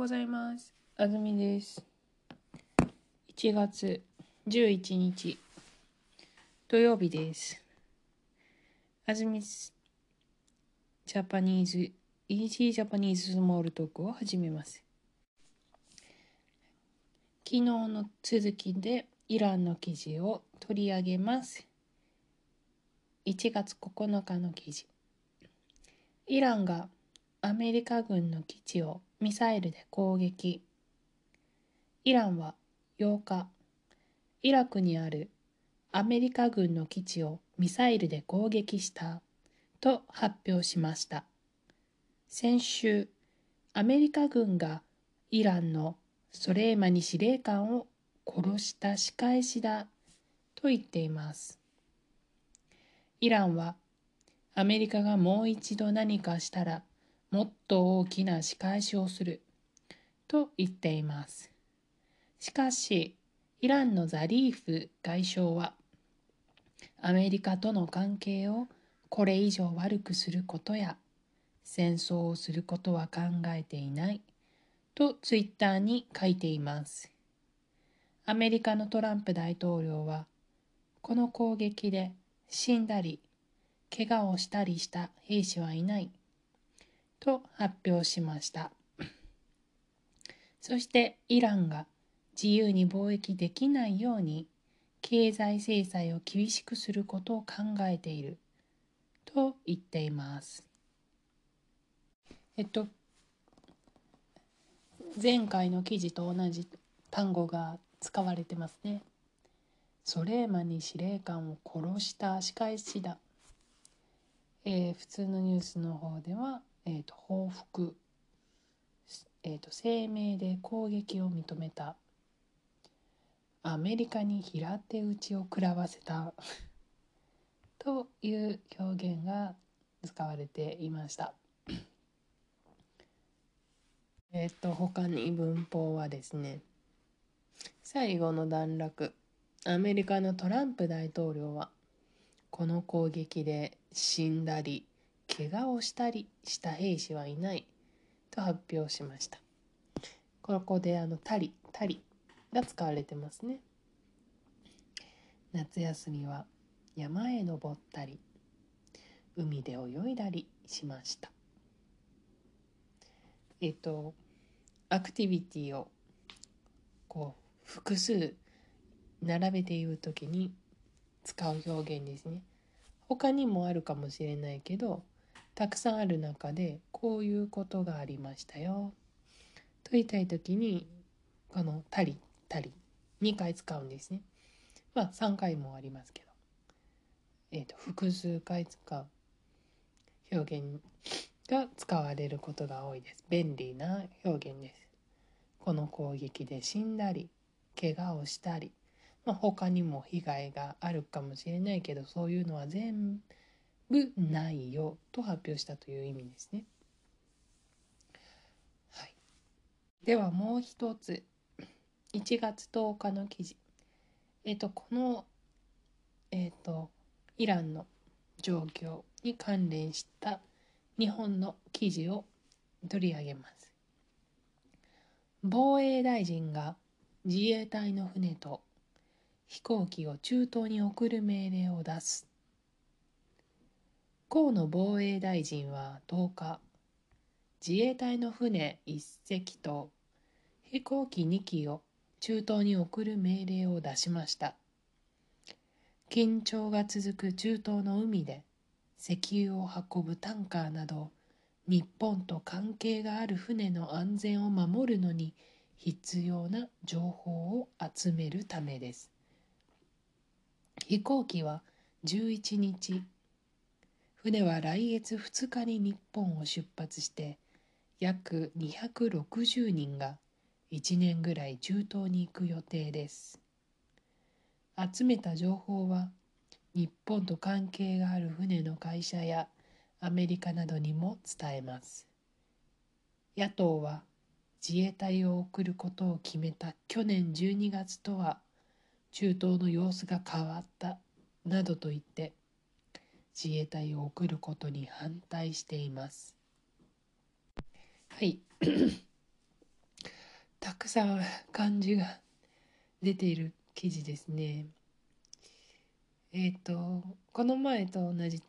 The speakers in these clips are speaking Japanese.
ございます。あずみです。1月11日土曜日です。あずみジャパニーズ、イージージャパニーズスモールトークを始めます。昨日の続きでイランの記事を取り上げます。1月9日の記事。イランがアメリカ軍の基地をミサイルで攻撃。イランは8日、イラクにあるアメリカ軍の基地をミサイルで攻撃したと発表しました。先週、アメリカ軍がイランのソレイマニ司令官を殺した仕返しだと言っています。イランはアメリカがもう一度何かしたらもっと大きな仕返しをすると言っています。しかし、イランのザリーフ外相はアメリカとの関係をこれ以上悪くすることや戦争をすることは考えていないとツイッターに書いています。アメリカのトランプ大統領はこの攻撃で死んだり怪我をしたりした兵士はいないと発表しました。そしてイランが自由に貿易できないように経済制裁を厳しくすることを考えていると言っています。えっと前回の記事と同じ単語が使われてますね。ソレーマニ司令官を殺した仕返しだ。えー普通のニュースの方では、えー、と報復、えー、と声明で攻撃を認めた。アメリカに平手打ちを食らわせた。という表現が使われていました。えっと他に文法はですね。最後の段落。アメリカのトランプ大統領はこの攻撃で死んだり。怪我をしたりした兵士はいない。と発表しました。ここであの「たり」「たり」が使われてますね。夏休みは山へ登ったり海で泳いだりしました。えっとアクティビティをこう複数並べて言う時に使う表現ですね。他にもあるかもしれないけどたくさんある中でこういうことがありましたよ。と言いたい時にこの「たり」「たり」2回使うんですね。まあ3回もありますけど。えー、と複数回使う。表現が使われることが多いです。便利な表現です。この攻撃で死んだり怪我をしたり。まあ、他にも被害があるかもしれないけどそういうのは全部ないよと発表したという意味ですね。はい、ではもう一つ。1月10日の記事。えっ、とこのえっ、とイランの状況に関連した日本の記事を取り上げます。防衛大臣が自衛隊の船と飛行機を中東に送る命令を出す河野防衛大臣は10日自衛隊の船1隻と飛行機2機を中東に送る命令を出しました。緊張が続く中東の海で石油を運ぶタンカーなど日本と関係がある船の安全を守るのに必要な情報を集めるためです。飛行機は11日船は来月2日に日本を出発して約260人が1年ぐらい中東に行く予定です。集めた情報は日本と関係がある船の会社やアメリカなどにも伝えます。野党は自衛隊を送ることを決めた去年12月とは中東の様子が変わったなどと言って自衛隊を送ることに反対していますはい たくさん漢字が出ている記事ですね。えっ、ー、とこの前と同じ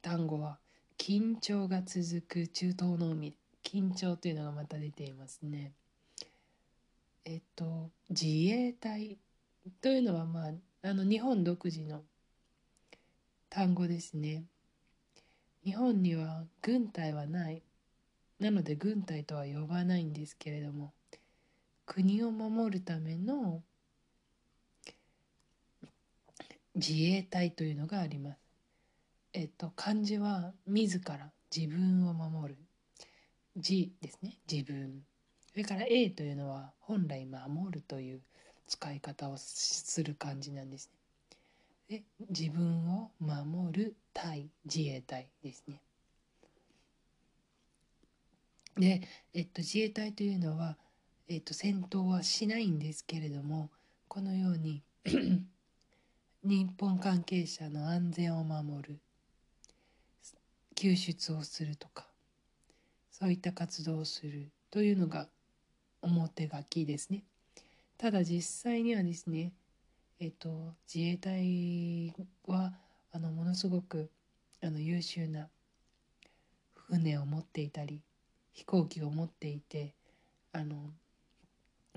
単語は緊張が続く中東の海緊張というのがまた出ていますね。えっ、ー、と自衛隊というのはまああの日本独自の単語ですね。日本には軍隊はないなので軍隊とは呼ばないんですけれども国を守るための自衛隊というのがあります。えっと漢字は自ら自分を守る自ですね自分それから A というのは本来守るという使い方をする漢字なんですね。で自分を守る隊自衛隊ですね。で、えっと、自衛隊というのは、えっと、戦闘はしないんですけれどもこのように 日本関係者の安全を守る救出をするとかそういった活動をするというのが表書きですね。ただ実際にはですね、えっと、自衛隊はあのものすごくあの優秀な船を持っていたり飛行機を持っていてあの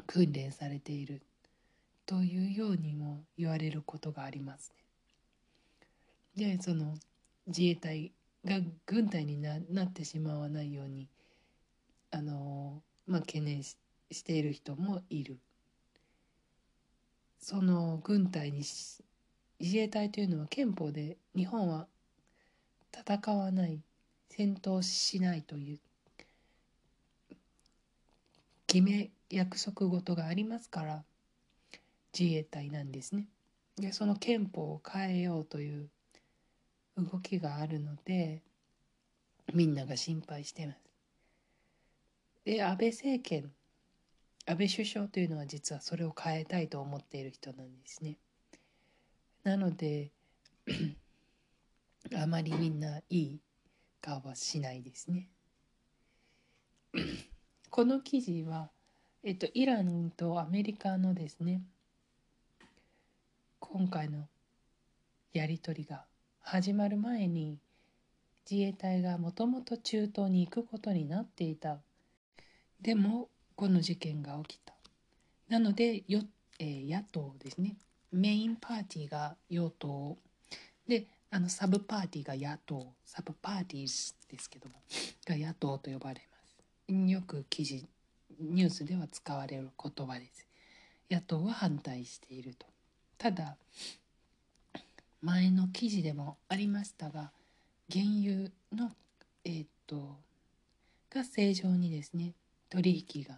訓練されているというようにも言われることがありますね。でその自衛隊が軍隊になってしまわないようにあの、まあ、懸念している人もいる。その軍隊に自衛隊というのは憲法で日本は戦わない戦闘しないという決め約束事がありますから自衛隊なんですね。でその憲法を変えようという動きがあるのでみんなが心配してます。で安倍政権安倍首相というのは実はそれを変えたいと思っている人なんですね。なので あまりみんないい顔はしないですね。この記事は、えっと、イランとアメリカのですね今回のやり取りが始まる前に自衛隊がもともと中東に行くことになっていたでもこの事件が起きた。なのでよ、えー、野党ですね。メインパーティーが与党。であのサブパーティーが野党。サブパーティーですけども。が野党と呼ばれます。よく記事ニュースでは使われる言葉です。野党は反対していると。ただ前の記事でもありましたが原油のえー、っとが正常にですね取引が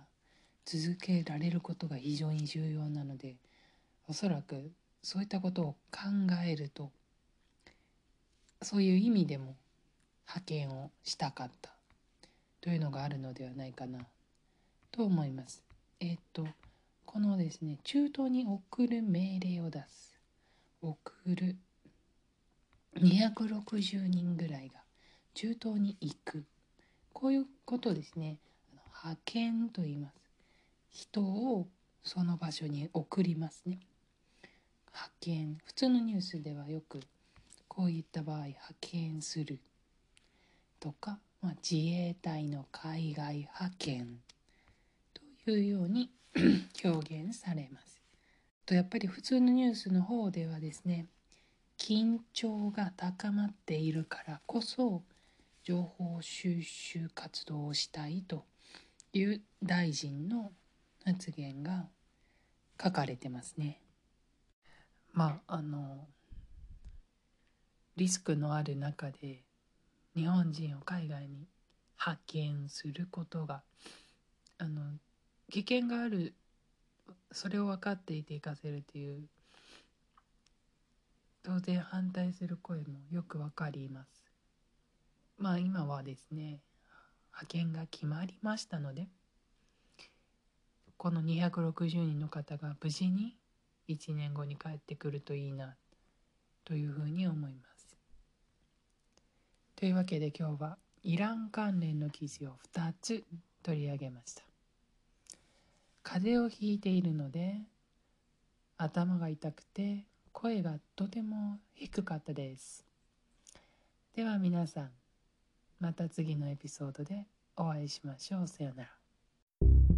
続けられることが非常に重要なのでおそらくそういったことを考えるとそういう意味でも派遣をしたかったというのがあるのではないかなと思います。えっ、とこのですね中東に送る命令を出す。送る。260人ぐらいが中東に行く。こういうことですね。派遣と言います。人をその場所に送りますね。派遣。普通のニュースではよくこういった場合派遣する。とか、まあ、自衛隊の海外派遣。というように 表現されます。とやっぱり普通のニュースの方ではですね緊張が高まっているからこそ情報収集活動をしたいという大臣の発言が書かれてますね。まああのリスクのある中で日本人を海外に派遣することがあの危険があるそれを分かっていて行かせるという当然反対する声もよくわかります。まあ今はですね派遣が決まりましたのでこの260人の方が無事に1年後に帰ってくるといいなというふうに思います。というわけで今日はイラン関連の記事を2つ取り上げました。風邪をひいているので頭が痛くて声がとても低かったですでは皆さんまた次のエピソードでお会いしましょう。さよなら。